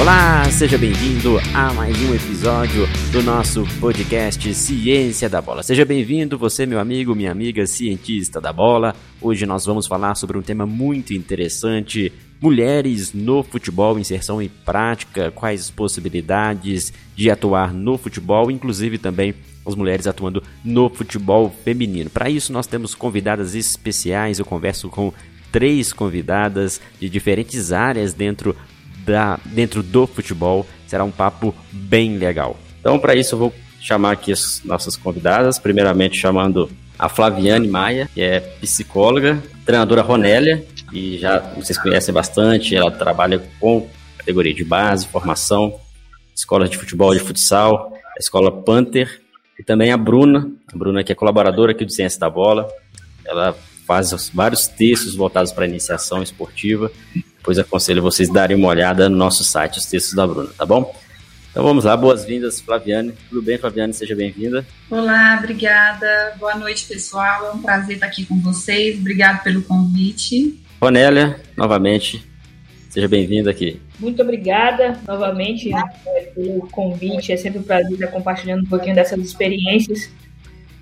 Olá, seja bem-vindo a mais um episódio do nosso podcast Ciência da Bola. Seja bem-vindo, você, meu amigo, minha amiga, cientista da bola. Hoje nós vamos falar sobre um tema muito interessante: mulheres no futebol, inserção em prática, quais possibilidades de atuar no futebol, inclusive também as mulheres atuando no futebol feminino. Para isso, nós temos convidadas especiais. Eu converso com três convidadas de diferentes áreas dentro da, dentro do futebol. Será um papo bem legal. Então, para isso, eu vou chamar aqui as nossas convidadas. Primeiramente, chamando a Flaviane Maia, que é psicóloga, treinadora Ronélia, e já vocês conhecem bastante. Ela trabalha com categoria de base, formação, escola de futebol, de futsal, a escola Panther, e também a Bruna, a Bruna que é colaboradora aqui do Ciência da Bola. Ela faz vários textos voltados para a iniciação esportiva Pois aconselho vocês darem uma olhada no nosso site, os textos da Bruna, tá bom? Então vamos lá, boas-vindas, Flaviane. Tudo bem, Flaviane? Seja bem-vinda. Olá, obrigada. Boa noite, pessoal. É um prazer estar aqui com vocês. Obrigado pelo convite. Ronélia, novamente, seja bem-vinda aqui. Muito obrigada novamente né, pelo convite. É sempre um prazer estar compartilhando um pouquinho dessas experiências.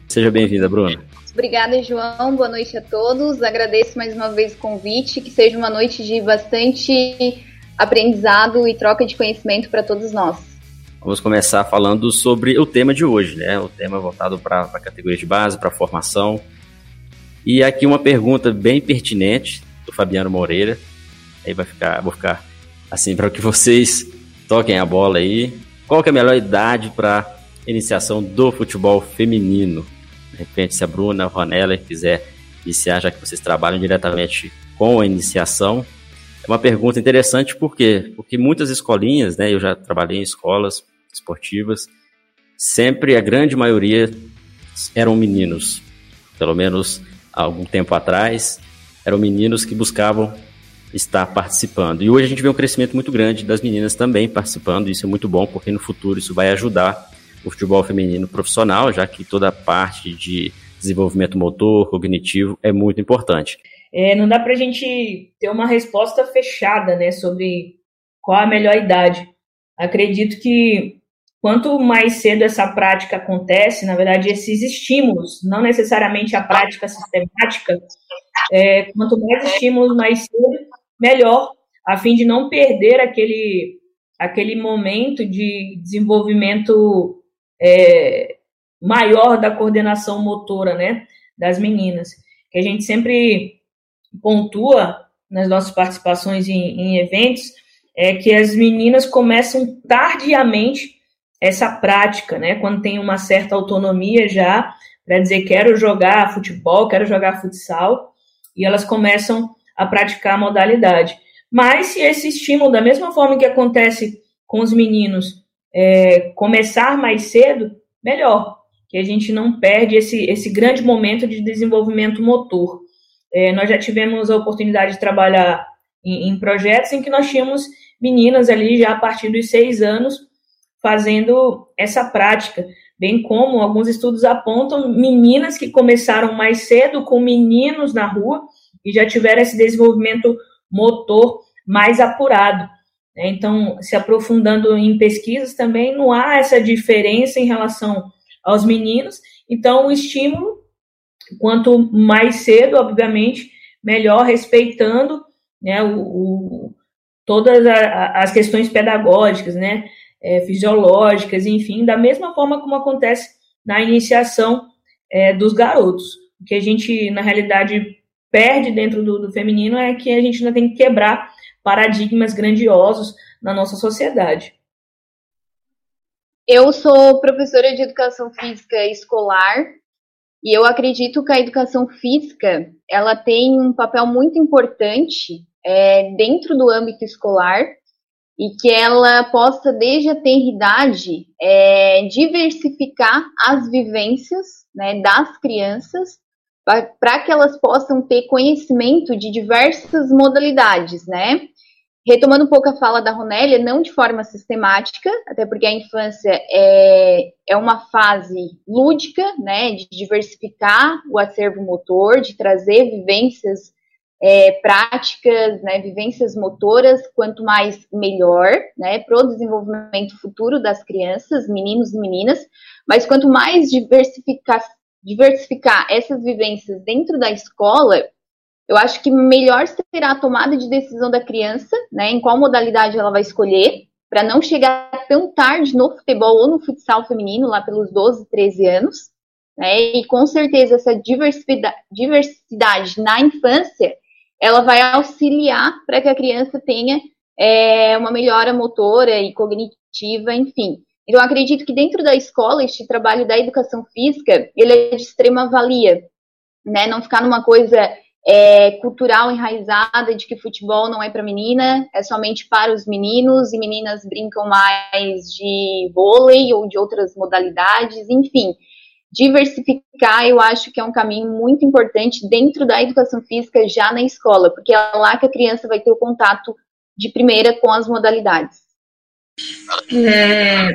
Seja bem-vinda, Bruna. Obrigada, João. Boa noite a todos. Agradeço mais uma vez o convite. Que seja uma noite de bastante aprendizado e troca de conhecimento para todos nós. Vamos começar falando sobre o tema de hoje, né? O tema voltado para a categoria de base, para a formação. E aqui uma pergunta bem pertinente do Fabiano Moreira. Aí vai ficar, vou ficar assim para que vocês toquem a bola aí. Qual que é a melhor idade para iniciação do futebol feminino? De repente, se a Bruna, a Ronella quiser iniciar, já que vocês trabalham diretamente com a iniciação, é uma pergunta interessante, por quê? Porque muitas escolinhas, né, eu já trabalhei em escolas esportivas, sempre a grande maioria eram meninos, pelo menos há algum tempo atrás, eram meninos que buscavam estar participando. E hoje a gente vê um crescimento muito grande das meninas também participando, isso é muito bom, porque no futuro isso vai ajudar o futebol feminino profissional, já que toda a parte de desenvolvimento motor, cognitivo é muito importante. É, não dá para a gente ter uma resposta fechada né, sobre qual a melhor idade. Acredito que quanto mais cedo essa prática acontece, na verdade, esses estímulos, não necessariamente a prática sistemática, é, quanto mais estímulos mais cedo, melhor, a fim de não perder aquele, aquele momento de desenvolvimento é, maior da coordenação motora, né, das meninas, que a gente sempre pontua nas nossas participações em, em eventos, é que as meninas começam tardiamente essa prática, né, quando tem uma certa autonomia já, para dizer quero jogar futebol, quero jogar futsal, e elas começam a praticar a modalidade. Mas se esse estímulo, da mesma forma que acontece com os meninos, é, começar mais cedo, melhor, que a gente não perde esse, esse grande momento de desenvolvimento motor. É, nós já tivemos a oportunidade de trabalhar em, em, projetos em que nós tínhamos meninas ali já a partir dos seis anos fazendo essa prática, bem como alguns estudos apontam meninas que começaram mais cedo com meninos na rua e já tiveram esse desenvolvimento motor mais apurado. Né? Então, se aprofundando em pesquisas também, não há essa diferença em relação aos meninos. Então, o estímulo, quanto mais cedo, obviamente, melhor, respeitando né, o, o todas a, as questões pedagógicas, né, é, fisiológicas, enfim, da mesma forma como acontece na iniciação é, dos garotos. O que a gente, na realidade, perde dentro do, do feminino é que a gente ainda tem que quebrar paradigmas grandiosos na nossa sociedade. Eu sou professora de educação física escolar e eu acredito que a educação física ela tem um papel muito importante é, dentro do âmbito escolar e que ela possa, desde a tenridade, é, diversificar as vivências né, das crianças para que elas possam ter conhecimento de diversas modalidades, né? Retomando um pouco a fala da Ronélia, não de forma sistemática, até porque a infância é, é uma fase lúdica, né, de diversificar o acervo motor, de trazer vivências é, práticas, né, vivências motoras, quanto mais melhor, né, para o desenvolvimento futuro das crianças, meninos e meninas, mas quanto mais diversificar, diversificar essas vivências dentro da escola, eu acho que melhor será a tomada de decisão da criança, né, em qual modalidade ela vai escolher, para não chegar tão tarde no futebol ou no futsal feminino, lá pelos 12, 13 anos, né, e com certeza essa diversidade, diversidade na infância ela vai auxiliar para que a criança tenha é, uma melhora motora e cognitiva, enfim. Então, acredito que dentro da escola, este trabalho da educação física, ele é de extrema valia, né? Não ficar numa coisa é, cultural enraizada de que futebol não é para menina, é somente para os meninos, e meninas brincam mais de vôlei ou de outras modalidades, enfim diversificar, eu acho que é um caminho muito importante dentro da educação física já na escola, porque é lá que a criança vai ter o contato de primeira com as modalidades. É,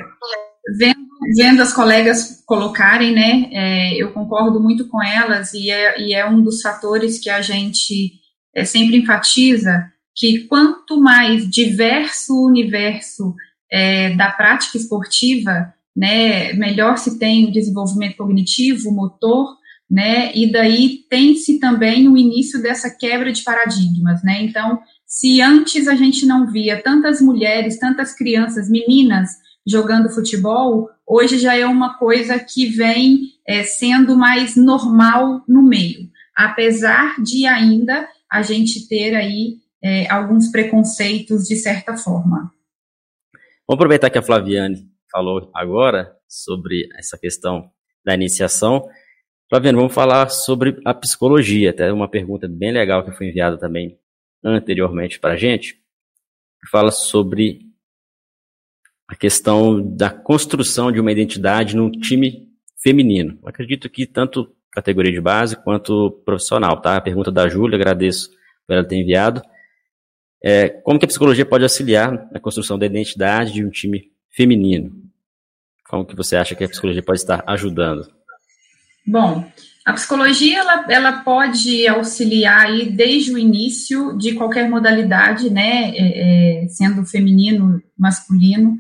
vendo, vendo, as colegas colocarem, né, é, eu concordo muito com elas e é, e é, um dos fatores que a gente é, sempre enfatiza que quanto mais diverso o universo é, da prática esportiva, né, melhor se tem o desenvolvimento cognitivo, motor, né, e daí tem-se também o início dessa quebra de paradigmas, né, então, se antes a gente não via tantas mulheres, tantas crianças, meninas jogando futebol, hoje já é uma coisa que vem é, sendo mais normal no meio, apesar de ainda a gente ter aí é, alguns preconceitos de certa forma. Vamos aproveitar que a Flaviane falou agora sobre essa questão da iniciação. Flaviano, vamos falar sobre a psicologia. Até uma pergunta bem legal que foi enviada também anteriormente para a gente. Fala sobre a questão da construção de uma identidade num time feminino. Eu acredito que tanto categoria de base quanto profissional, tá? A pergunta da Júlia, agradeço por ela ter enviado. É, como que a psicologia pode auxiliar na construção da identidade de um time feminino. Como que você acha que a psicologia pode estar ajudando? Bom, a psicologia ela, ela pode auxiliar aí desde o início de qualquer modalidade, né, é, é, sendo feminino, masculino.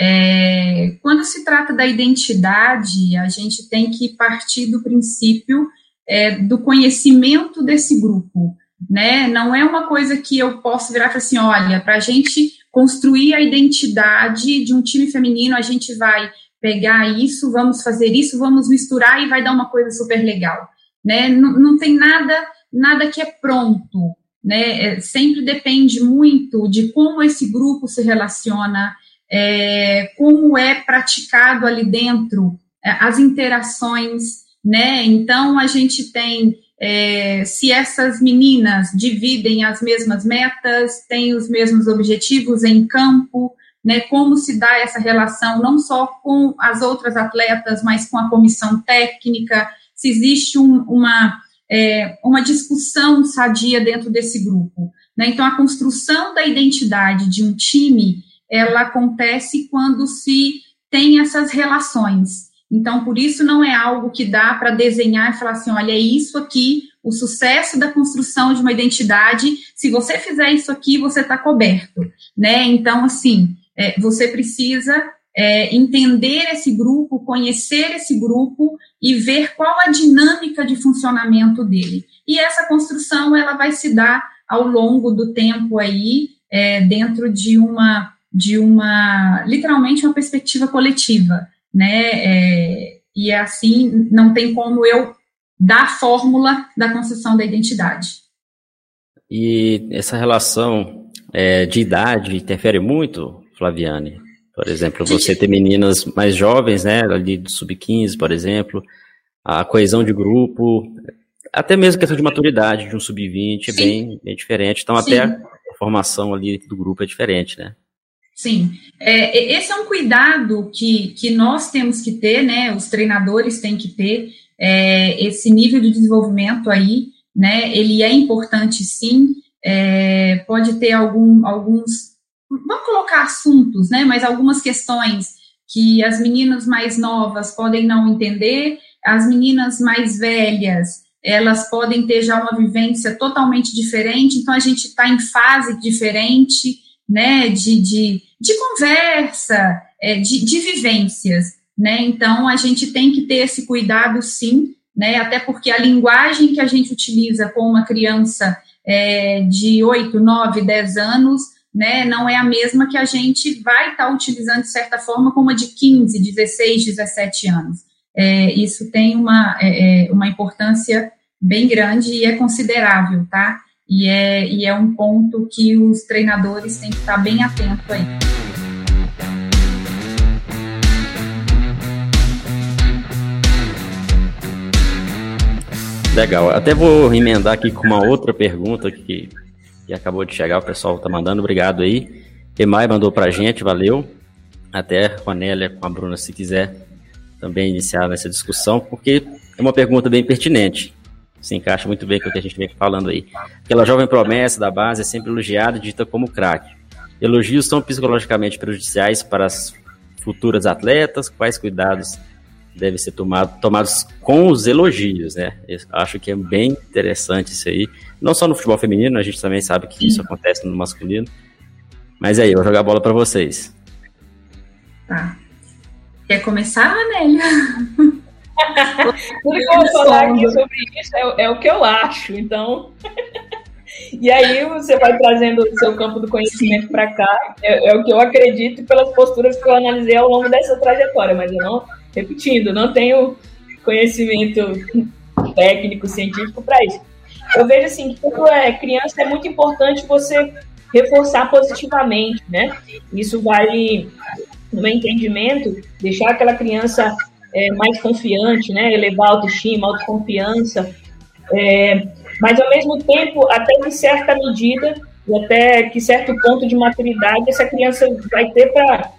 É, quando se trata da identidade, a gente tem que partir do princípio é, do conhecimento desse grupo, né? Não é uma coisa que eu posso virar e falar assim, olha, para a gente construir a identidade de um time feminino, a gente vai pegar isso, vamos fazer isso, vamos misturar e vai dar uma coisa super legal, né? Não, não tem nada, nada que é pronto, né? É, sempre depende muito de como esse grupo se relaciona, é, como é praticado ali dentro, é, as interações, né? Então a gente tem é, se essas meninas dividem as mesmas metas, têm os mesmos objetivos em campo, né, como se dá essa relação não só com as outras atletas, mas com a comissão técnica, se existe um, uma, é, uma discussão sadia dentro desse grupo. Né? Então, a construção da identidade de um time, ela acontece quando se tem essas relações. Então, por isso não é algo que dá para desenhar e falar assim, olha, é isso aqui, o sucesso da construção de uma identidade, se você fizer isso aqui, você está coberto, né? Então, assim, é, você precisa é, entender esse grupo, conhecer esse grupo e ver qual a dinâmica de funcionamento dele. E essa construção, ela vai se dar ao longo do tempo aí, é, dentro de uma, de uma, literalmente uma perspectiva coletiva, né? É, e é assim, não tem como eu dar a fórmula da construção da identidade. E essa relação é, de idade interfere muito, Flaviane? Por exemplo, você ter meninas mais jovens, né, ali do sub-15, por exemplo, a coesão de grupo, até mesmo a questão de maturidade de um sub-20 é bem, bem diferente. Então, Sim. até a formação ali do grupo é diferente, né? Sim, é, esse é um cuidado que, que nós temos que ter, né? Os treinadores têm que ter é, esse nível de desenvolvimento aí, né? Ele é importante, sim. É, pode ter algum, alguns, vamos colocar assuntos, né? Mas algumas questões que as meninas mais novas podem não entender, as meninas mais velhas elas podem ter já uma vivência totalmente diferente, então a gente está em fase diferente, né, de, de, de conversa, é, de, de vivências, né, então a gente tem que ter esse cuidado sim, né, até porque a linguagem que a gente utiliza com uma criança é, de 8, 9, 10 anos, né, não é a mesma que a gente vai estar tá utilizando de certa forma como a de 15, 16, 17 anos. É, isso tem uma, é, é, uma importância bem grande e é considerável, tá? E é, e é um ponto que os treinadores têm que estar bem atentos aí. Legal. Até vou emendar aqui com uma outra pergunta que, que acabou de chegar, o pessoal tá mandando, obrigado aí. Emai mandou pra gente, valeu. Até com a Nélia, com a Bruna, se quiser também iniciar nessa discussão, porque é uma pergunta bem pertinente. Se encaixa muito bem com o que a gente vem falando aí. Aquela jovem promessa da base é sempre elogiada e dita como craque. Elogios são psicologicamente prejudiciais para as futuras atletas? Quais cuidados devem ser tomado, tomados com os elogios, né? Eu acho que é bem interessante isso aí. Não só no futebol feminino, a gente também sabe que isso acontece no masculino. Mas aí, eu vou jogar a bola para vocês. Tá. Quer começar, Anélia? Tudo que eu vou falar aqui sobre isso é, é o que eu acho, então. E aí você vai trazendo o seu campo do conhecimento para cá. É, é, o que eu acredito pelas posturas que eu analisei ao longo dessa trajetória, mas eu não repetindo, não tenho conhecimento técnico, científico para isso. Eu vejo assim que quando é criança é muito importante você reforçar positivamente, né? Isso vale no meu entendimento, deixar aquela criança é, mais confiante, né? Elevar a autoestima, autoconfiança, é, mas ao mesmo tempo, até que certa medida e até que certo ponto de maturidade essa criança vai ter para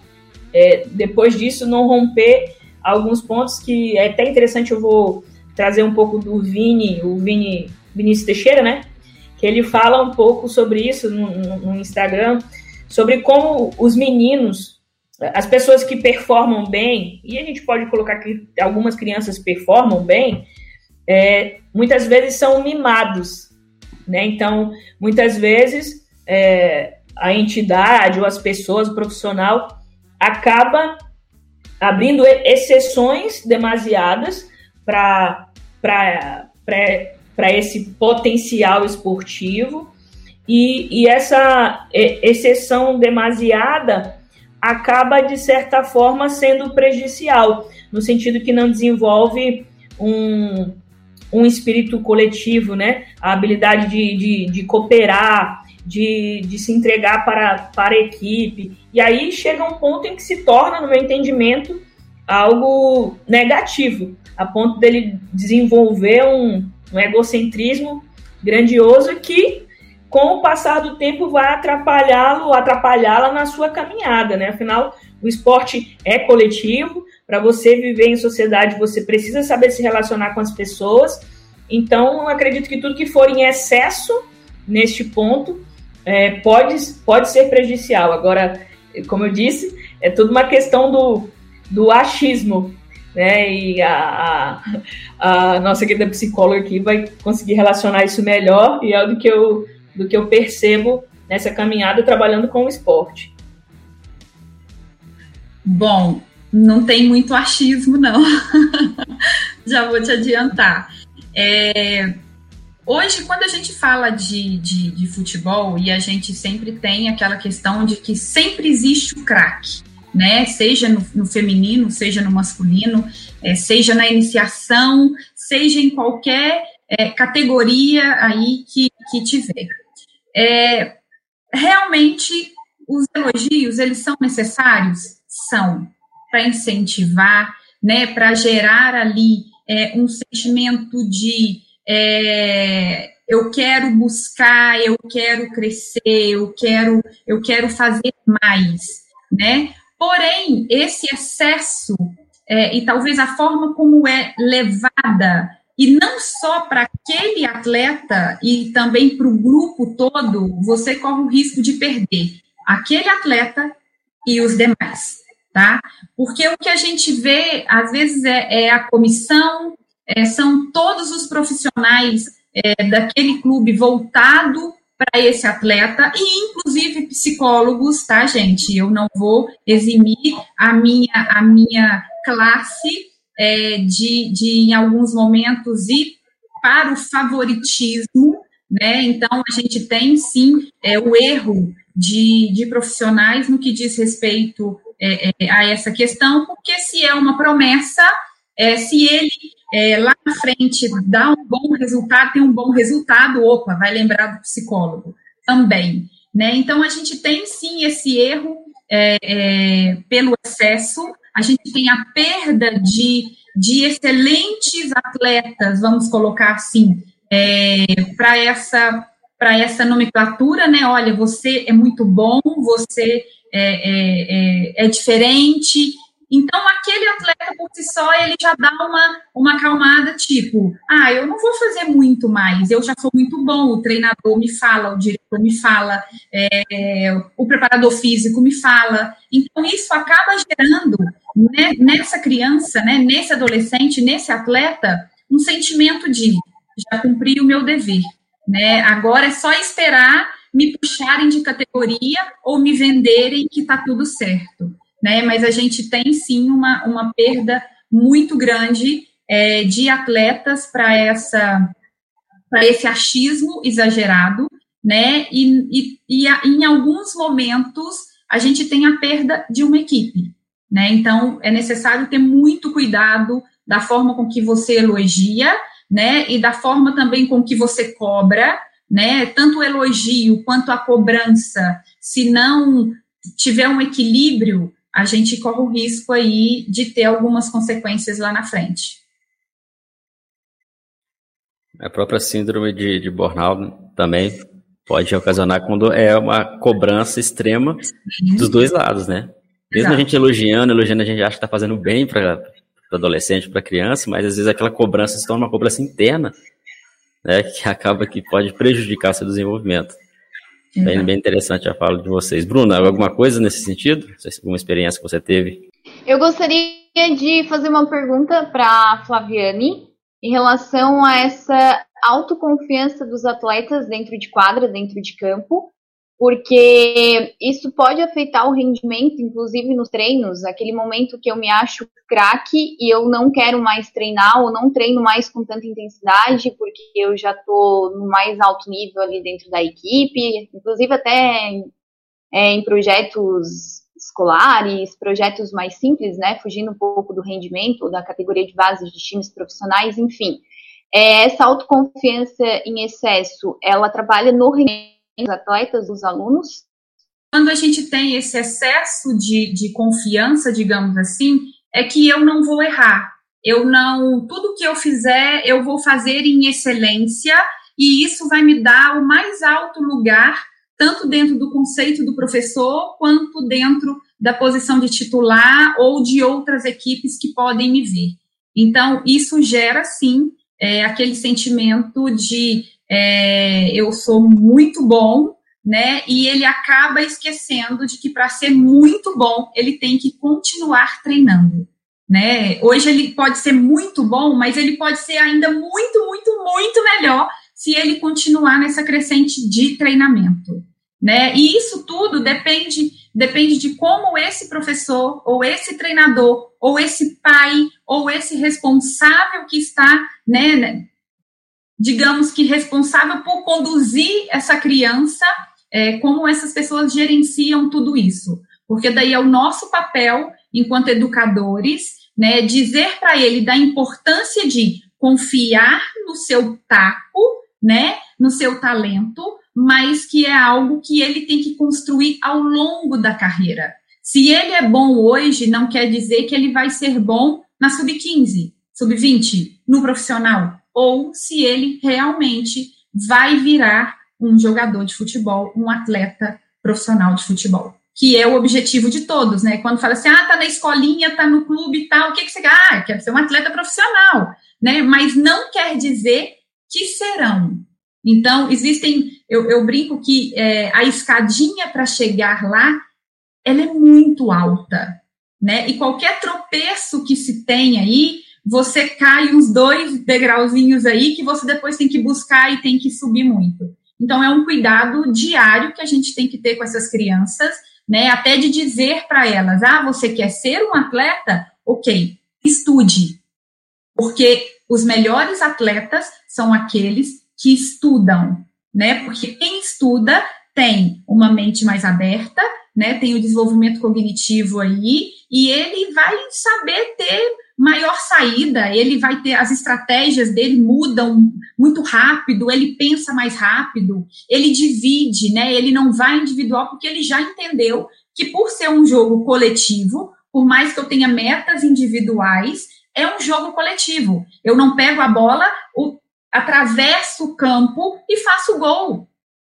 é, depois disso não romper alguns pontos que é até interessante, eu vou trazer um pouco do Vini, o Vini Vinícius Teixeira, né? Que ele fala um pouco sobre isso no, no Instagram, sobre como os meninos, as pessoas que performam bem, e a gente pode colocar que algumas crianças performam bem, é, muitas vezes são mimados, né? Então, muitas vezes é, a entidade ou as pessoas, o profissional, acaba abrindo exceções demasiadas para esse potencial esportivo e, e essa exceção demasiada acaba, de certa forma, sendo prejudicial, no sentido que não desenvolve um, um espírito coletivo, né? A habilidade de, de, de cooperar, de, de se entregar para, para a equipe. E aí chega um ponto em que se torna, no meu entendimento, algo negativo, a ponto dele desenvolver um, um egocentrismo grandioso que, com o passar do tempo, vai atrapalhá-lo, atrapalhá-la na sua caminhada, né? Afinal, o esporte é coletivo, para você viver em sociedade, você precisa saber se relacionar com as pessoas. Então, eu acredito que tudo que for em excesso neste ponto é, pode, pode ser prejudicial. Agora, como eu disse, é tudo uma questão do, do achismo, né? E a, a, a, nossa querida psicóloga aqui vai conseguir relacionar isso melhor e é do que eu, do que eu percebo nessa caminhada trabalhando com o esporte. Bom, não tem muito achismo, não. Já vou te adiantar. É, Hoje, quando a gente fala de, de, de, futebol, e a gente sempre tem aquela questão de que sempre existe o craque, né? Seja no, no, feminino, seja no masculino, é, seja na iniciação, seja em qualquer é, categoria aí que, que tiver. É, realmente, os elogios, eles são necessários? São, para incentivar, né? Para gerar ali é, um sentimento de é, eu quero buscar, eu quero crescer, eu quero, eu quero fazer mais, né? Porém, esse excesso é, e talvez a forma como é levada e não só para aquele atleta e também para o grupo todo, você corre o risco de perder aquele atleta e os demais, tá? Porque o que a gente vê, às vezes, é, é a comissão é, são todos os profissionais é, daquele clube voltado para esse atleta e inclusive psicólogos, tá, gente? Eu não vou eximir a minha a minha classe é, de, de em alguns momentos ir para o favoritismo, né? Então a gente tem sim é, o erro de, de profissionais no que diz respeito é, é, a essa questão, porque se é uma promessa, é, se ele é, lá na frente dá um bom resultado, tem um bom resultado, opa, vai lembrar do psicólogo também. Né? Então, a gente tem sim esse erro é, é, pelo excesso, a gente tem a perda de, de excelentes atletas, vamos colocar assim, é, para essa para essa nomenclatura, né? Olha, você é muito bom, você é, é, é, é diferente, então, aquele atleta por si só, ele já dá uma, uma acalmada, tipo, ah, eu não vou fazer muito mais, eu já sou muito bom, o treinador me fala, o diretor me fala, é, o preparador físico me fala. Então, isso acaba gerando né, nessa criança, né, nesse adolescente, nesse atleta, um sentimento de já cumpri o meu dever. Né? Agora é só esperar me puxarem de categoria ou me venderem que está tudo certo né? Mas a gente tem sim uma, uma perda muito grande é, de atletas para essa para esse achismo exagerado, né? E, e, e a, em alguns momentos a gente tem a perda de uma equipe, né? Então é necessário ter muito cuidado da forma com que você elogia, né? E da forma também com que você cobra, né? Tanto o elogio quanto a cobrança, se não tiver um equilíbrio, a gente corre o risco aí de ter algumas consequências lá na frente. A própria síndrome de, de burnout também pode ocasionar quando é uma cobrança extrema dos dois lados, né? Mesmo Exato. a gente elogiando, elogiando, a gente acha que está fazendo bem para adolescente, para criança, mas às vezes aquela cobrança se torna uma cobrança interna, né, que acaba que pode prejudicar seu desenvolvimento. Bem, bem interessante a fala de vocês. Bruna, alguma coisa nesse sentido? Alguma experiência que você teve? Eu gostaria de fazer uma pergunta para a Flaviane em relação a essa autoconfiança dos atletas dentro de quadra, dentro de campo, porque isso pode afetar o rendimento, inclusive nos treinos, aquele momento que eu me acho craque e eu não quero mais treinar ou não treino mais com tanta intensidade, porque eu já estou no mais alto nível ali dentro da equipe, inclusive até é, em projetos escolares, projetos mais simples, né, fugindo um pouco do rendimento ou da categoria de base de times profissionais, enfim. É, essa autoconfiança em excesso, ela trabalha no rendimento os atletas, os alunos? Quando a gente tem esse excesso de, de confiança, digamos assim, é que eu não vou errar. Eu não, tudo que eu fizer, eu vou fazer em excelência e isso vai me dar o mais alto lugar, tanto dentro do conceito do professor, quanto dentro da posição de titular ou de outras equipes que podem me ver. Então, isso gera, sim, é, aquele sentimento de é, eu sou muito bom, né? E ele acaba esquecendo de que para ser muito bom, ele tem que continuar treinando, né? Hoje ele pode ser muito bom, mas ele pode ser ainda muito, muito, muito melhor se ele continuar nessa crescente de treinamento, né? E isso tudo depende depende de como esse professor ou esse treinador ou esse pai ou esse responsável que está, né, digamos que responsável por conduzir essa criança, é, como essas pessoas gerenciam tudo isso. Porque daí é o nosso papel, enquanto educadores, né, dizer para ele da importância de confiar no seu taco, né, no seu talento, mas que é algo que ele tem que construir ao longo da carreira. Se ele é bom hoje, não quer dizer que ele vai ser bom na sub-15, sub-20, no profissional ou se ele realmente vai virar um jogador de futebol, um atleta profissional de futebol. Que é o objetivo de todos, né? Quando fala assim, ah, tá na escolinha, tá no clube e tal, o que, que você quer? Ah, quer ser um atleta profissional, né? Mas não quer dizer que serão. Então, existem, eu, eu brinco que é, a escadinha para chegar lá, ela é muito alta, né? E qualquer tropeço que se tem aí, você cai uns dois degrauzinhos aí que você depois tem que buscar e tem que subir muito. Então, é um cuidado diário que a gente tem que ter com essas crianças, né? Até de dizer para elas: ah, você quer ser um atleta? Ok, estude. Porque os melhores atletas são aqueles que estudam, né? Porque quem estuda tem uma mente mais aberta, né? Tem o desenvolvimento cognitivo aí, e ele vai saber ter maior saída, ele vai ter as estratégias dele mudam muito rápido, ele pensa mais rápido, ele divide, né? Ele não vai individual porque ele já entendeu que por ser um jogo coletivo, por mais que eu tenha metas individuais, é um jogo coletivo. Eu não pego a bola, o, atravesso o campo e faço gol,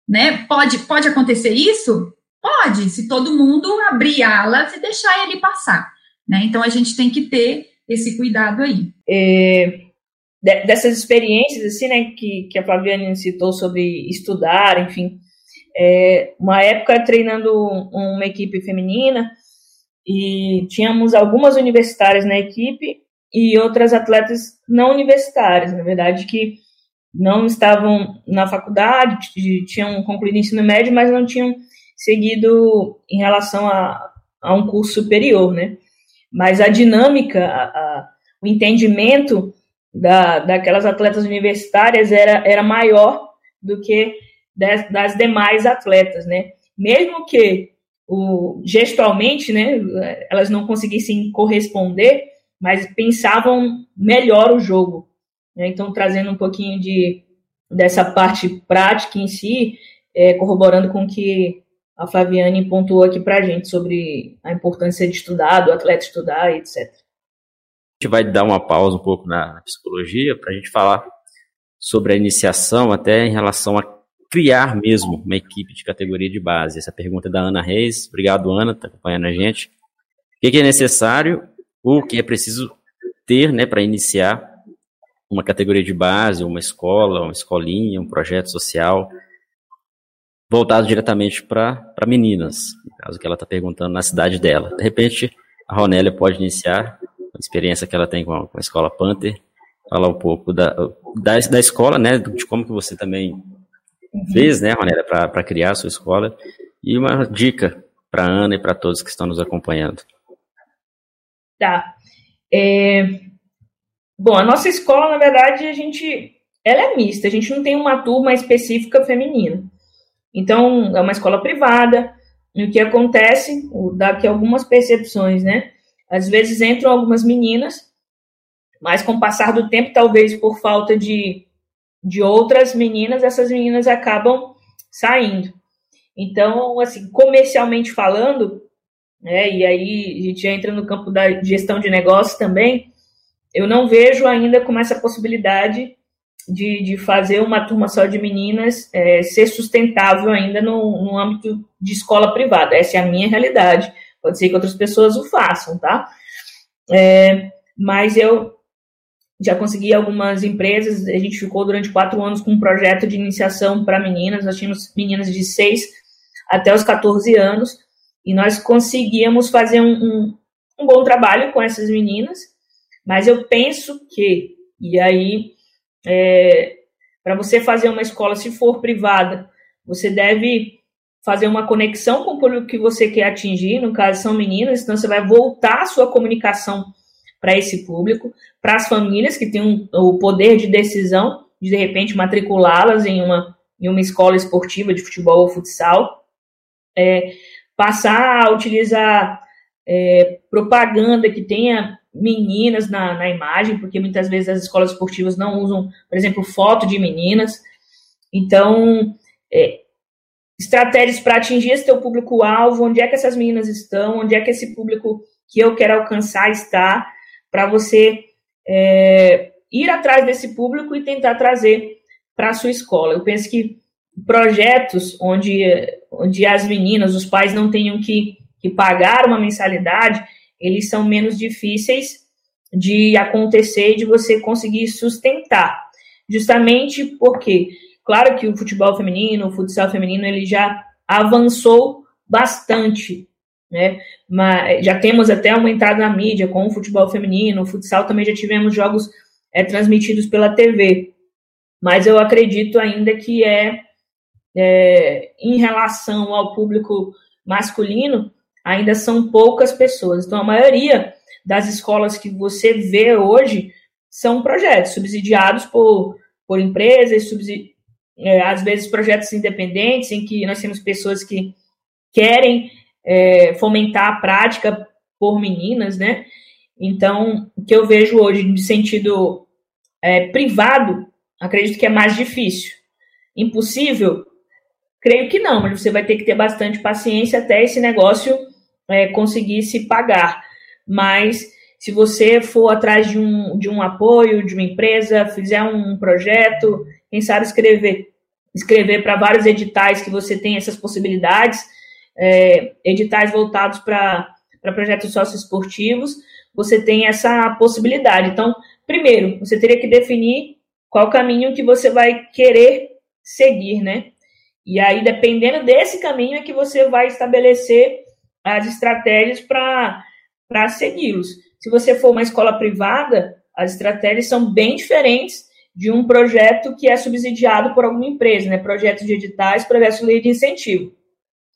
né? Pode pode acontecer isso? Pode, se todo mundo abrir alas e deixar ele passar, né? Então a gente tem que ter esse cuidado aí. É, dessas experiências, assim, né, que, que a Flaviane citou sobre estudar, enfim, é, uma época treinando uma equipe feminina e tínhamos algumas universitárias na equipe e outras atletas não universitárias, na verdade, que não estavam na faculdade, tinham concluído ensino médio, mas não tinham seguido em relação a, a um curso superior, né? Mas a dinâmica, a, a, o entendimento da, daquelas atletas universitárias era, era maior do que das, das demais atletas, né? Mesmo que o, gestualmente, né, elas não conseguissem corresponder, mas pensavam melhor o jogo. Né? Então, trazendo um pouquinho de, dessa parte prática em si, é, corroborando com que a Flaviane pontuou aqui para a gente sobre a importância de estudar, do atleta estudar, etc. A gente vai dar uma pausa um pouco na psicologia para a gente falar sobre a iniciação, até em relação a criar mesmo uma equipe de categoria de base. Essa pergunta é da Ana Reis. Obrigado, Ana, está acompanhando a gente. O que é necessário, o que é preciso ter né, para iniciar uma categoria de base, uma escola, uma escolinha, um projeto social voltado diretamente para meninas, no caso que ela está perguntando na cidade dela. De repente, a Ronélia pode iniciar a experiência que ela tem com a, com a escola Panther, falar um pouco da, da, da, escola, né, de como que você também fez, né, Ronélia, para criar a sua escola, e uma dica para Ana e para todos que estão nos acompanhando. Tá. É... Bom, a nossa escola, na verdade, a gente, ela é mista, a gente não tem uma turma específica feminina. Então, é uma escola privada, e o que acontece, daqui algumas percepções, né? Às vezes entram algumas meninas, mas com o passar do tempo, talvez por falta de, de outras meninas, essas meninas acabam saindo. Então, assim, comercialmente falando, né, e aí a gente entra no campo da gestão de negócios também, eu não vejo ainda como essa possibilidade de, de fazer uma turma só de meninas é, ser sustentável ainda no, no âmbito de escola privada. Essa é a minha realidade. Pode ser que outras pessoas o façam, tá? É, mas eu já consegui algumas empresas, a gente ficou durante quatro anos com um projeto de iniciação para meninas, nós tínhamos meninas de 6 até os 14 anos, e nós conseguíamos fazer um, um, um bom trabalho com essas meninas, mas eu penso que, e aí é, para você fazer uma escola, se for privada, você deve fazer uma conexão com o público que você quer atingir, no caso são meninas, então você vai voltar a sua comunicação para esse público, para as famílias que têm um, o poder de decisão de de repente matriculá-las em uma, em uma escola esportiva de futebol ou futsal, é, passar a utilizar é, propaganda que tenha meninas na, na imagem, porque muitas vezes as escolas esportivas não usam, por exemplo, foto de meninas. Então, é, estratégias para atingir esse teu público-alvo, onde é que essas meninas estão, onde é que esse público que eu quero alcançar está, para você é, ir atrás desse público e tentar trazer para a sua escola. Eu penso que projetos onde, onde as meninas, os pais não tenham que, que pagar uma mensalidade, eles são menos difíceis de acontecer e de você conseguir sustentar. Justamente porque, claro que o futebol feminino, o futsal feminino, ele já avançou bastante né? Mas já temos até aumentado na mídia com o futebol feminino, o futsal também já tivemos jogos é, transmitidos pela TV. Mas eu acredito ainda que é, é em relação ao público masculino, ainda são poucas pessoas. Então, a maioria das escolas que você vê hoje são projetos subsidiados por, por empresas, subsidi é, às vezes projetos independentes, em que nós temos pessoas que querem é, fomentar a prática por meninas, né? Então, o que eu vejo hoje de sentido é, privado, acredito que é mais difícil. Impossível? Creio que não, mas você vai ter que ter bastante paciência até esse negócio é, conseguir se pagar. Mas se você for atrás de um, de um apoio, de uma empresa, fizer um projeto, quem sabe escrever, escrever para vários editais que você tem essas possibilidades, é, editais voltados para projetos socioesportivos, você tem essa possibilidade. Então, primeiro, você teria que definir qual caminho que você vai querer seguir, né? E aí, dependendo desse caminho, é que você vai estabelecer as estratégias para segui-los. Se você for uma escola privada, as estratégias são bem diferentes de um projeto que é subsidiado por alguma empresa, né? Projetos de editais, projetos de lei de incentivo.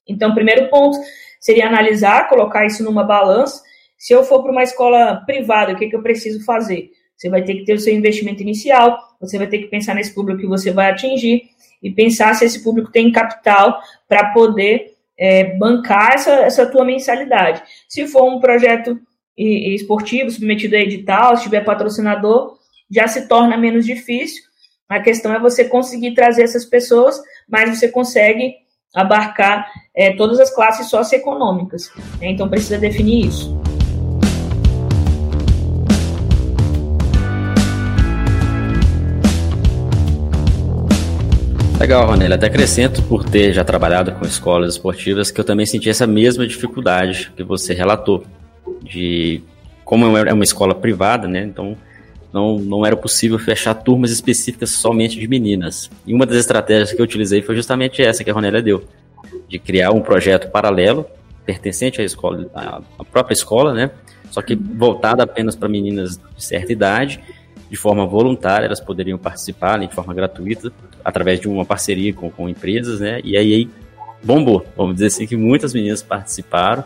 Então, o primeiro ponto seria analisar, colocar isso numa balança. Se eu for para uma escola privada, o que, que eu preciso fazer? Você vai ter que ter o seu investimento inicial, você vai ter que pensar nesse público que você vai atingir e pensar se esse público tem capital para poder é, bancar essa, essa tua mensalidade. Se for um projeto esportivo, submetido a edital, se tiver patrocinador, já se torna menos difícil. A questão é você conseguir trazer essas pessoas, mas você consegue abarcar é, todas as classes socioeconômicas. Né? Então precisa definir isso. Legal, Ronelli. Até acrescento por ter já trabalhado com escolas esportivas que eu também senti essa mesma dificuldade que você relatou. De como é uma escola privada, né? Então não, não era possível fechar turmas específicas somente de meninas. E uma das estratégias que eu utilizei foi justamente essa que a Ronélia deu, de criar um projeto paralelo, pertencente à escola, à própria escola, né? Só que voltado apenas para meninas de certa idade, de forma voluntária, elas poderiam participar de forma gratuita, através de uma parceria com, com empresas, né? E aí, bombou. Vamos dizer assim que muitas meninas participaram,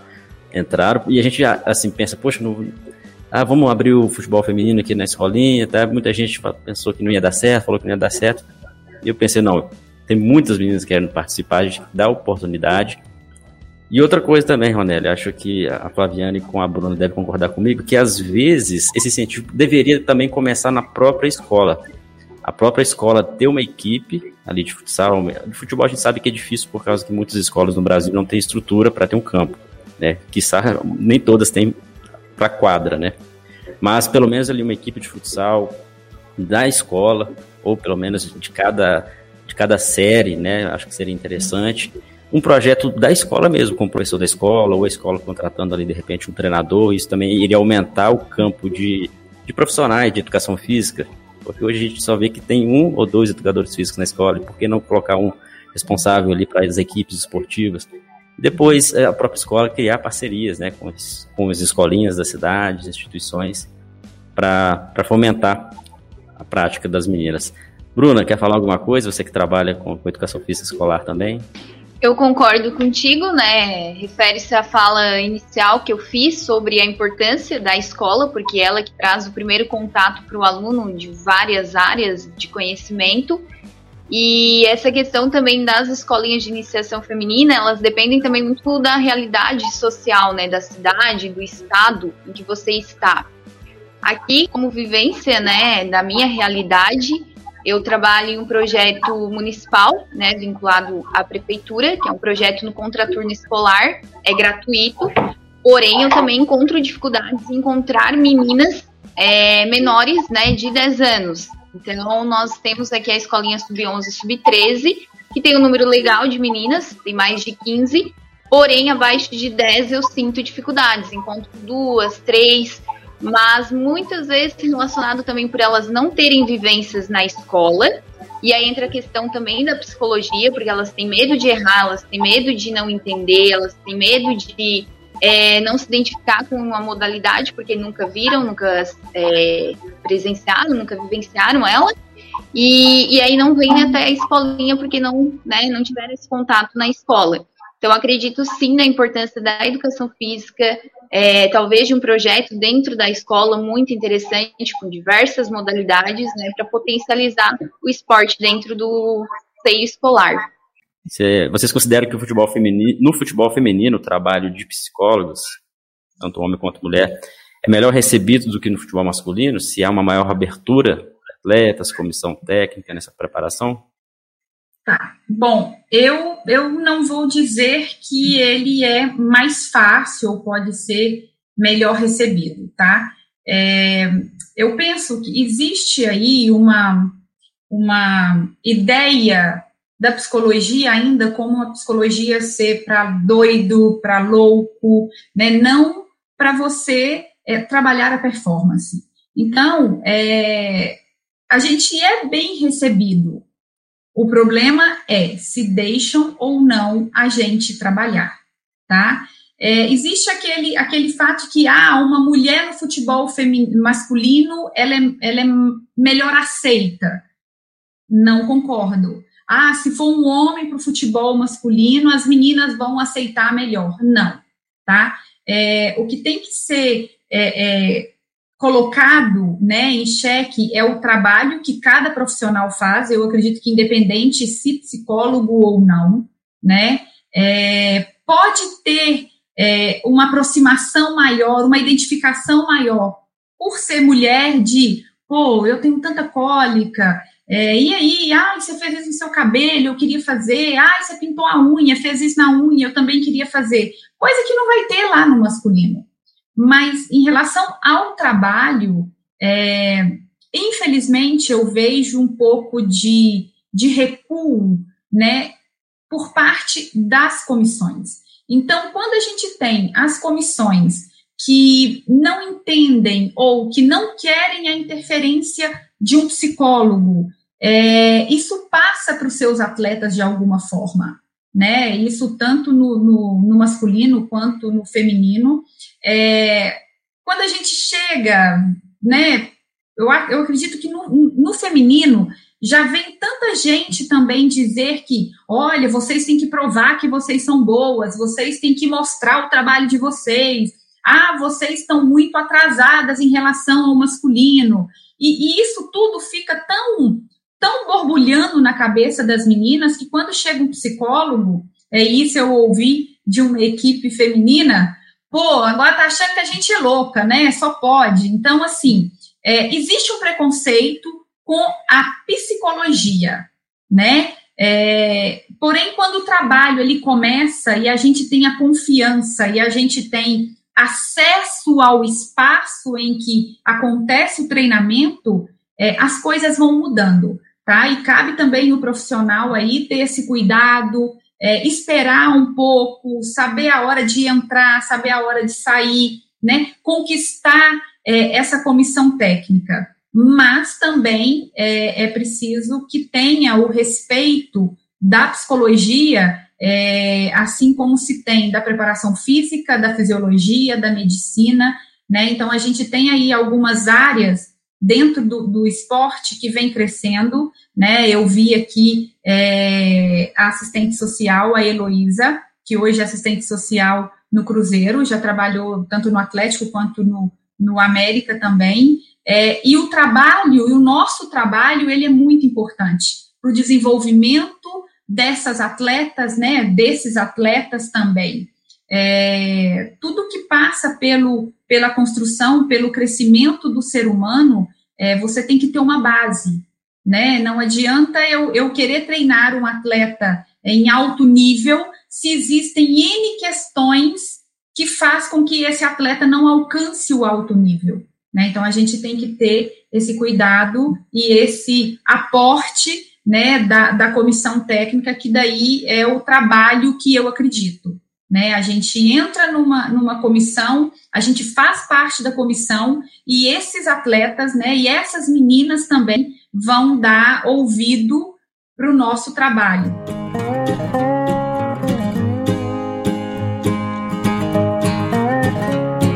entraram, e a gente assim pensa, poxa, não, ah, vamos abrir o futebol feminino aqui na escolinha, tá? Muita gente pensou que não ia dar certo, falou que não ia dar certo. E eu pensei, não, tem muitas meninas que querem participar, a gente dá oportunidade. E outra coisa também, Ronelli, acho que a Flaviane com a Bruna devem concordar comigo, que às vezes esse incentivo deveria também começar na própria escola. A própria escola ter uma equipe ali de futsal, de futebol a gente sabe que é difícil por causa que muitas escolas no Brasil não têm estrutura para ter um campo, né? Que nem todas têm para quadra, né? Mas pelo menos ali uma equipe de futsal da escola, ou pelo menos de cada, de cada série, né? Acho que seria interessante. Um projeto da escola mesmo, com o professor da escola, ou a escola contratando ali de repente um treinador, isso também iria aumentar o campo de, de profissionais de educação física, porque hoje a gente só vê que tem um ou dois educadores físicos na escola, e por que não colocar um responsável ali para as equipes esportivas? Depois, é, a própria escola criar parcerias né, com, as, com as escolinhas da cidade, instituições, para fomentar a prática das meninas. Bruna, quer falar alguma coisa? Você que trabalha com, com educação física escolar também? Eu concordo contigo, né? Refere-se à fala inicial que eu fiz sobre a importância da escola, porque ela que traz o primeiro contato para o aluno de várias áreas de conhecimento e essa questão também das escolinhas de iniciação feminina, elas dependem também muito da realidade social, né, da cidade, do estado em que você está. Aqui, como vivência, né, da minha realidade, eu trabalho em um projeto municipal, né, vinculado à prefeitura, que é um projeto no contraturno escolar, é gratuito, porém eu também encontro dificuldades em encontrar meninas é, menores, né, de 10 anos. Então, nós temos aqui a escolinha sub-11 e sub-13, que tem um número legal de meninas, tem mais de 15, porém, abaixo de 10 eu sinto dificuldades, encontro duas, três, mas muitas vezes relacionado também por elas não terem vivências na escola. E aí entra a questão também da psicologia, porque elas têm medo de errar, elas têm medo de não entender, elas têm medo de é, não se identificar com uma modalidade porque nunca viram, nunca é, presenciaram, nunca vivenciaram ela. E, e aí não vem até a escolinha porque não, né, não tiveram esse contato na escola. Então, acredito sim na importância da educação física, é, talvez de um projeto dentro da escola muito interessante, com diversas modalidades, né, para potencializar o esporte dentro do seio escolar. Vocês consideram que futebol feminino, no futebol feminino, o trabalho de psicólogos, tanto homem quanto mulher, é melhor recebido do que no futebol masculino? Se há uma maior abertura atletas, comissão técnica nessa preparação? Tá. Bom, eu, eu não vou dizer que ele é mais fácil ou pode ser melhor recebido, tá? É, eu penso que existe aí uma, uma ideia da psicologia ainda como uma psicologia ser para doido, para louco, né? Não para você é, trabalhar a performance. Então, é, a gente é bem recebido, o problema é se deixam ou não a gente trabalhar, tá? É, existe aquele, aquele fato que ah, uma mulher no futebol feminino, masculino ela é, ela é melhor aceita. Não concordo. Ah, se for um homem para o futebol masculino, as meninas vão aceitar melhor. Não, tá? É, o que tem que ser é, é colocado né, em xeque é o trabalho que cada profissional faz, eu acredito que independente se psicólogo ou não, né, é, pode ter é, uma aproximação maior, uma identificação maior, por ser mulher de, pô, eu tenho tanta cólica, é, e aí, ah, você fez isso no seu cabelo, eu queria fazer, ah, você pintou a unha, fez isso na unha, eu também queria fazer, coisa que não vai ter lá no masculino, mas em relação ao trabalho, é, infelizmente eu vejo um pouco de, de recuo, né, por parte das comissões. Então, quando a gente tem as comissões que não entendem ou que não querem a interferência de um psicólogo, é, isso passa para os seus atletas de alguma forma né? Isso tanto no, no, no masculino quanto no feminino. É, quando a gente chega, né? Eu, eu acredito que no, no feminino já vem tanta gente também dizer que, olha, vocês têm que provar que vocês são boas, vocês têm que mostrar o trabalho de vocês. Ah, vocês estão muito atrasadas em relação ao masculino. E, e isso tudo fica tão tão borbulhando na cabeça das meninas que quando chega um psicólogo, é isso eu ouvi de uma equipe feminina, pô, agora tá achando que a gente é louca, né? Só pode. Então, assim, é, existe um preconceito com a psicologia, né? É, porém, quando o trabalho ele começa e a gente tem a confiança e a gente tem acesso ao espaço em que acontece o treinamento, é, as coisas vão mudando tá? E cabe também o profissional aí ter esse cuidado, é, esperar um pouco, saber a hora de entrar, saber a hora de sair, né? Conquistar é, essa comissão técnica. Mas também é, é, preciso que tenha o respeito da psicologia, é, assim como se tem da preparação física, da fisiologia, da medicina, né? Então a gente tem aí algumas áreas dentro do, do esporte que vem crescendo, né? Eu vi aqui é, a assistente social, a Heloísa, que hoje é assistente social no Cruzeiro, já trabalhou tanto no Atlético quanto no, no América também. É, e o trabalho, e o nosso trabalho, ele é muito importante para o desenvolvimento dessas atletas, né? Desses atletas também. É, tudo que passa pelo, pela construção, pelo crescimento do ser humano, é, você tem que ter uma base, né? Não adianta eu, eu querer treinar um atleta em alto nível se existem N questões que faz com que esse atleta não alcance o alto nível. Né? Então, a gente tem que ter esse cuidado e esse aporte né, da, da comissão técnica, que daí é o trabalho que eu acredito. Né? A gente entra numa, numa comissão, a gente faz parte da comissão e esses atletas, né, e essas meninas também vão dar ouvido para o nosso trabalho.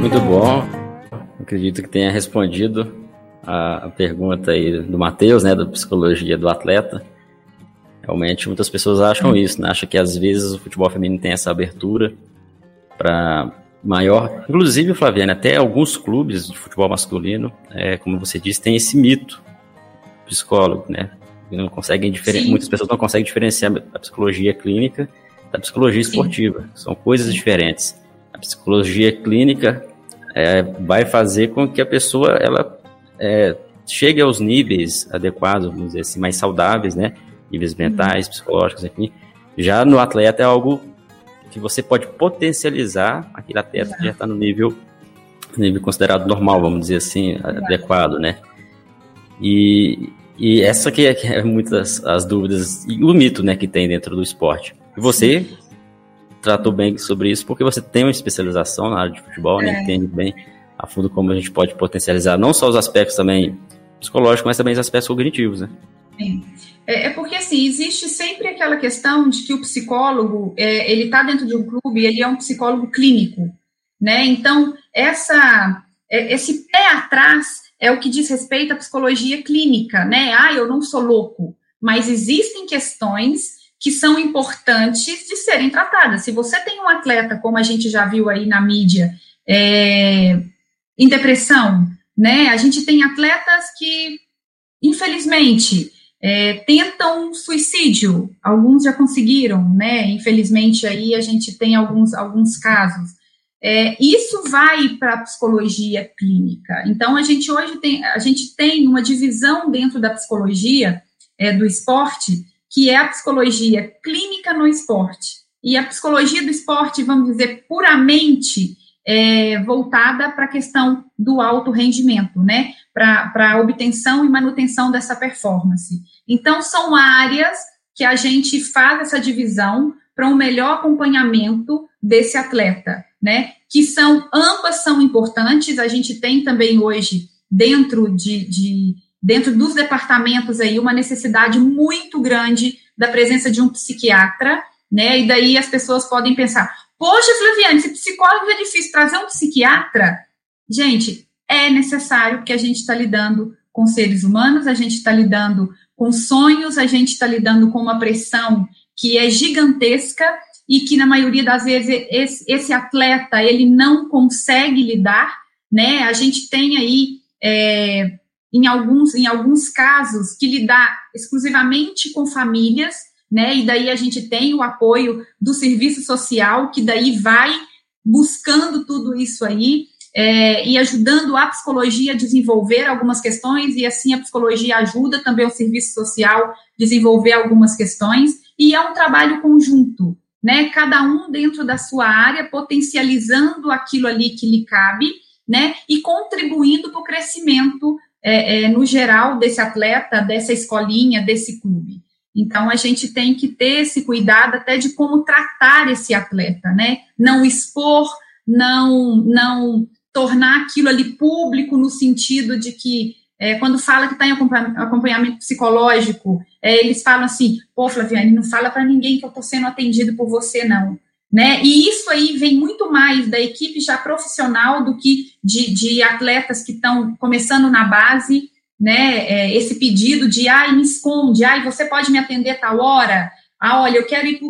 Muito bom. Acredito que tenha respondido a, pergunta aí do Matheus, né, da psicologia do atleta. Realmente muitas pessoas acham isso, né? Acham que às vezes o futebol feminino tem essa abertura para maior. Inclusive, Flaviana, até alguns clubes de futebol masculino, é, como você disse, tem esse mito psicólogo, né? Não conseguem diferen... Muitas pessoas não conseguem diferenciar a psicologia clínica da psicologia esportiva. Sim. São coisas diferentes. A psicologia clínica é, vai fazer com que a pessoa ela é, chegue aos níveis adequados, vamos dizer assim, mais saudáveis, né? Níveis mentais, uhum. psicológicos, enfim. Já no atleta é algo que você pode potencializar aquele atleta que já está no nível, nível considerado normal, vamos dizer assim, adequado, né? E, e essa que é, que é muitas as dúvidas e o mito, né, que tem dentro do esporte. E você tratou bem sobre isso porque você tem uma especialização na área de futebol, né, é. né, entende bem a fundo como a gente pode potencializar não só os aspectos também psicológicos, mas também os aspectos cognitivos, né? Sim. É, é, porque, assim, existe sempre aquela questão de que o psicólogo, é, ele está dentro de um clube, ele é um psicólogo clínico, né? Então, essa, é, esse pé atrás é o que diz respeito à psicologia clínica, né? Ah, eu não sou louco, mas existem questões que são importantes de serem tratadas. Se você tem um atleta, como a gente já viu aí na mídia, é, em depressão, né? A gente tem atletas que, infelizmente, é, tentam suicídio, alguns já conseguiram, né? Infelizmente aí a gente tem alguns, alguns casos. É, isso vai para a psicologia clínica. Então a gente hoje tem, a gente tem uma divisão dentro da psicologia é, do esporte que é a psicologia clínica no esporte. E a psicologia do esporte, vamos dizer, puramente é, voltada para a questão do alto rendimento, né? Para a obtenção e manutenção dessa performance. Então, são áreas que a gente faz essa divisão para um melhor acompanhamento desse atleta, né? Que são, ambas são importantes, a gente tem também hoje, dentro de, de dentro dos departamentos aí, uma necessidade muito grande da presença de um psiquiatra, né? E daí as pessoas podem pensar, poxa, Flaviane, se psicólogo é difícil trazer um psiquiatra, gente, é necessário que a gente está lidando com seres humanos, a gente está lidando com sonhos, a gente está lidando com uma pressão que é gigantesca e que na maioria das vezes esse, esse atleta ele não consegue lidar, né? A gente tem aí é, em alguns em alguns casos que lidar exclusivamente com famílias, né? E daí a gente tem o apoio do serviço social que daí vai buscando tudo isso aí é, e ajudando a psicologia a desenvolver algumas questões, e assim a psicologia ajuda também o serviço social a desenvolver algumas questões, e é um trabalho conjunto, né? Cada um dentro da sua área, potencializando aquilo ali que lhe cabe, né? E contribuindo para o crescimento, é, é, no geral, desse atleta, dessa escolinha, desse clube. Então, a gente tem que ter esse cuidado até de como tratar esse atleta, né? Não expor, não, não tornar aquilo ali público no sentido de que é, quando fala que está em acompanhamento psicológico, é, eles falam assim, pô, Flaviane, não fala para ninguém que eu estou sendo atendido por você, não. Né? E isso aí vem muito mais da equipe já profissional do que de, de atletas que estão começando na base, né? É, esse pedido de, ai, me esconde, ai, você pode me atender tal hora, ah, olha, eu quero ir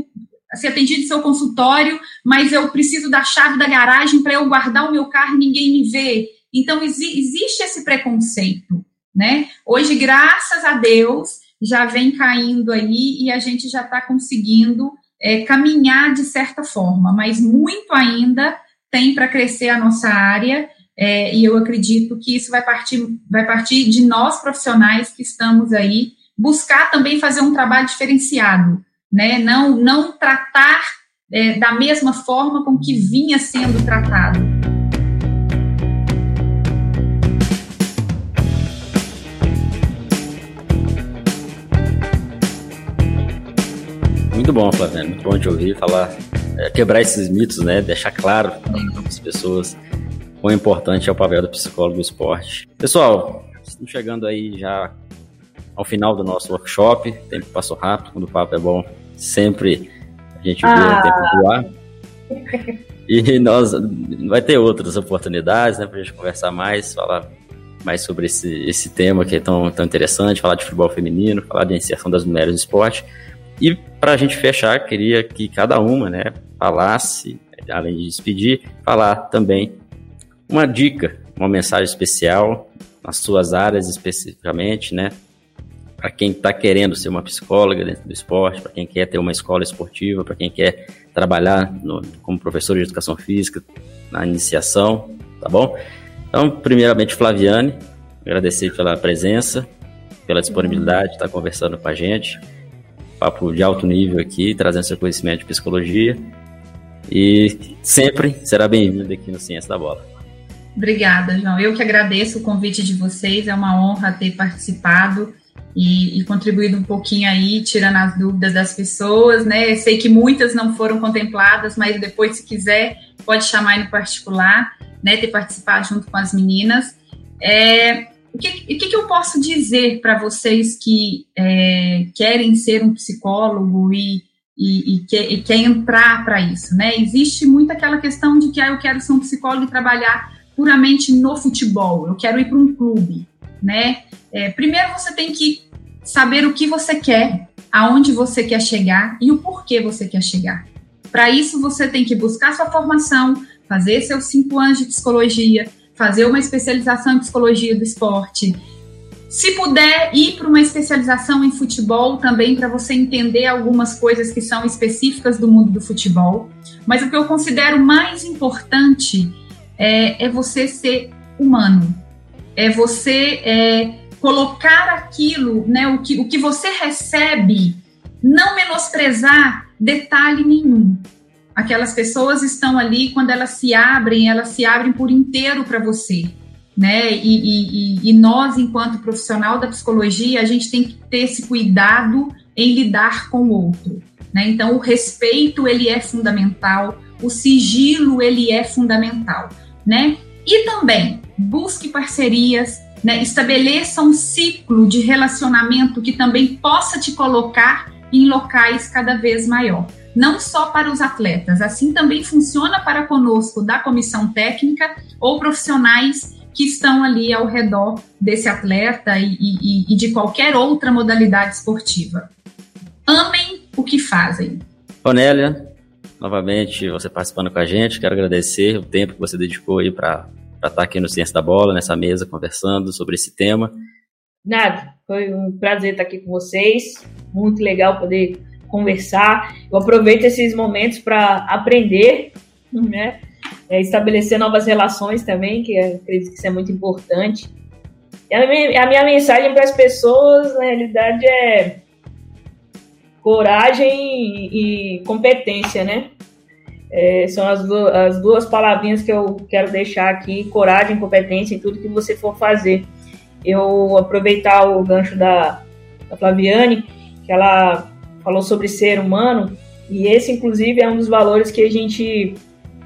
ser atendido em seu consultório, mas eu preciso da chave da garagem para eu guardar o meu carro e ninguém me vê. Então, exi existe esse preconceito, né? Hoje, graças a Deus, já vem caindo aí e a gente já está conseguindo é, caminhar de certa forma, mas muito ainda tem para crescer a nossa área, é, e eu acredito que isso vai partir, vai partir de nós profissionais que estamos aí, buscar também fazer um trabalho diferenciado, né? Não, não tratar é, da mesma forma com que vinha sendo tratado. Muito bom, Flávio. Muito bom de ouvir falar, é, quebrar esses mitos, né? Deixar claro para as pessoas quão importante é o papel do psicólogo do esporte. Pessoal, estamos chegando aí já ao final do nosso workshop. O tempo passou rápido, quando o papo é bom, sempre a gente vê ah. o tempo voar. E nós vai ter outras oportunidades, né, para a gente conversar mais, falar mais sobre esse, esse tema que é tão, tão interessante, falar de futebol feminino, falar de inserção das mulheres no esporte. E para a gente fechar, queria que cada uma, né, falasse, além de despedir, falar também uma dica, uma mensagem especial nas suas áreas especificamente, né, para quem está querendo ser uma psicóloga dentro do esporte, para quem quer ter uma escola esportiva, para quem quer trabalhar no, como professor de educação física na iniciação, tá bom? Então, primeiramente, Flaviane, agradecer pela presença, pela disponibilidade de estar conversando com a gente. Papo de alto nível aqui, trazendo seu conhecimento de psicologia. E sempre será bem-vindo aqui no Ciência da Bola. Obrigada, João. Eu que agradeço o convite de vocês, é uma honra ter participado e, e, contribuído um pouquinho aí, tirando as dúvidas das pessoas, né? Sei que muitas não foram contempladas, mas depois, se quiser, pode chamar no particular né, ter participado junto com as meninas. É, o que, o que, eu posso dizer para vocês que é, querem ser um psicólogo e, e, e, quer, e quer, entrar para isso? Né? Existe muito aquela questão de que ah, eu quero ser um psicólogo e trabalhar puramente no futebol, eu quero ir para um clube. Né? É, primeiro você tem que saber o que você quer, aonde você quer chegar e o porquê você quer chegar. Para isso, você tem que buscar sua formação, fazer seus cinco anos de psicologia, fazer uma especialização em psicologia do esporte. Se puder ir para uma especialização em futebol também, para você entender algumas coisas que são específicas do mundo do futebol. Mas o que eu considero mais importante é, é você ser humano, é você é, colocar aquilo, né, o, que, o que você recebe, não menosprezar detalhe nenhum aquelas pessoas estão ali, quando elas se abrem, elas se abrem por inteiro para você. Né? E, e, e, nós, enquanto profissional da psicologia, a gente tem que ter esse cuidado em lidar com o outro. Né? Então, o respeito ele é fundamental, o sigilo ele é fundamental, né? E também busque parcerias, né? estabeleça um ciclo de relacionamento que também possa te colocar em locais cada vez maior não só para os atletas, assim também funciona para conosco da comissão técnica ou profissionais que estão ali ao redor desse atleta e, e, e de qualquer outra modalidade esportiva. Amem o que fazem. Onélia, novamente você participando com a gente, quero agradecer o tempo que você dedicou aí para estar aqui no Ciência da Bola, nessa mesa, conversando sobre esse tema. Nada, foi um prazer estar aqui com vocês, muito legal poder conversar. Eu aproveito esses momentos para aprender, né? É, estabelecer novas relações também, que acredito que isso é muito importante. E a minha, a minha mensagem para as pessoas, na realidade, é coragem e, e competência, né? É, são as, du as duas palavrinhas que eu quero deixar aqui: coragem, competência em tudo que você for fazer. Eu aproveitar o gancho da, da Flaviane, que ela falou sobre ser humano, e esse, inclusive, é um dos valores que a gente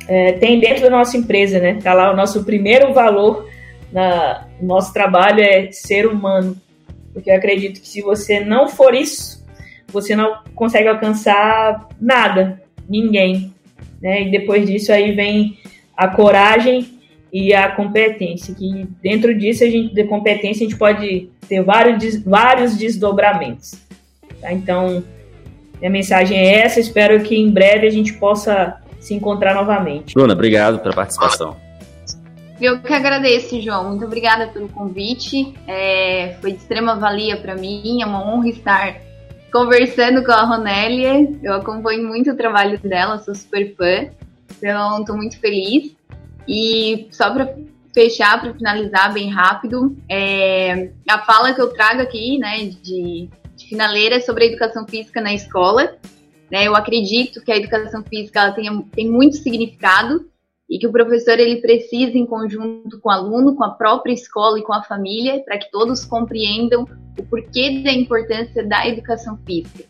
é, tem dentro da nossa empresa, né? Tá lá o nosso primeiro valor na no nosso trabalho é ser humano, porque eu acredito que se você não for isso, você não consegue alcançar nada, ninguém, né? E depois disso aí vem a coragem e a competência, que dentro disso a gente de competência a gente pode ter vários vários desdobramentos. Tá? Então minha mensagem é essa. Espero que em breve a gente possa se encontrar novamente. Bruna, obrigado pela participação. Eu que agradeço, João. Muito obrigada pelo convite. É, foi de extrema valia para mim. É uma honra estar conversando com a Ronélia. Eu acompanho muito o trabalho dela, sou super fã. Então, estou muito feliz. E só para fechar, para finalizar bem rápido, é, a fala que eu trago aqui, né, de de finaleira sobre a educação física na escola. Né? Eu acredito que a educação física ela tem, tem muito significado e que o professor ele precisa, em conjunto com o aluno, com a própria escola e com a família, para que todos compreendam o porquê da importância da educação física.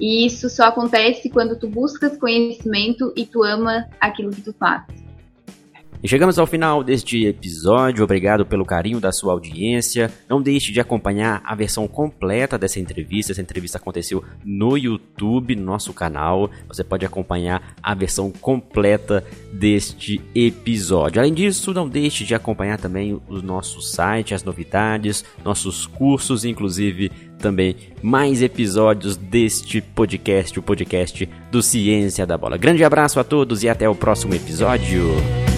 E isso só acontece quando tu buscas conhecimento e tu ama aquilo que tu faz. E chegamos ao final deste episódio. Obrigado pelo carinho da sua audiência. Não deixe de acompanhar a versão completa dessa entrevista. Essa entrevista aconteceu no YouTube, no nosso canal. Você pode acompanhar a versão completa deste episódio. Além disso, não deixe de acompanhar também o nosso site, as novidades, nossos cursos, inclusive também mais episódios deste podcast, o podcast do Ciência da Bola. Grande abraço a todos e até o próximo episódio.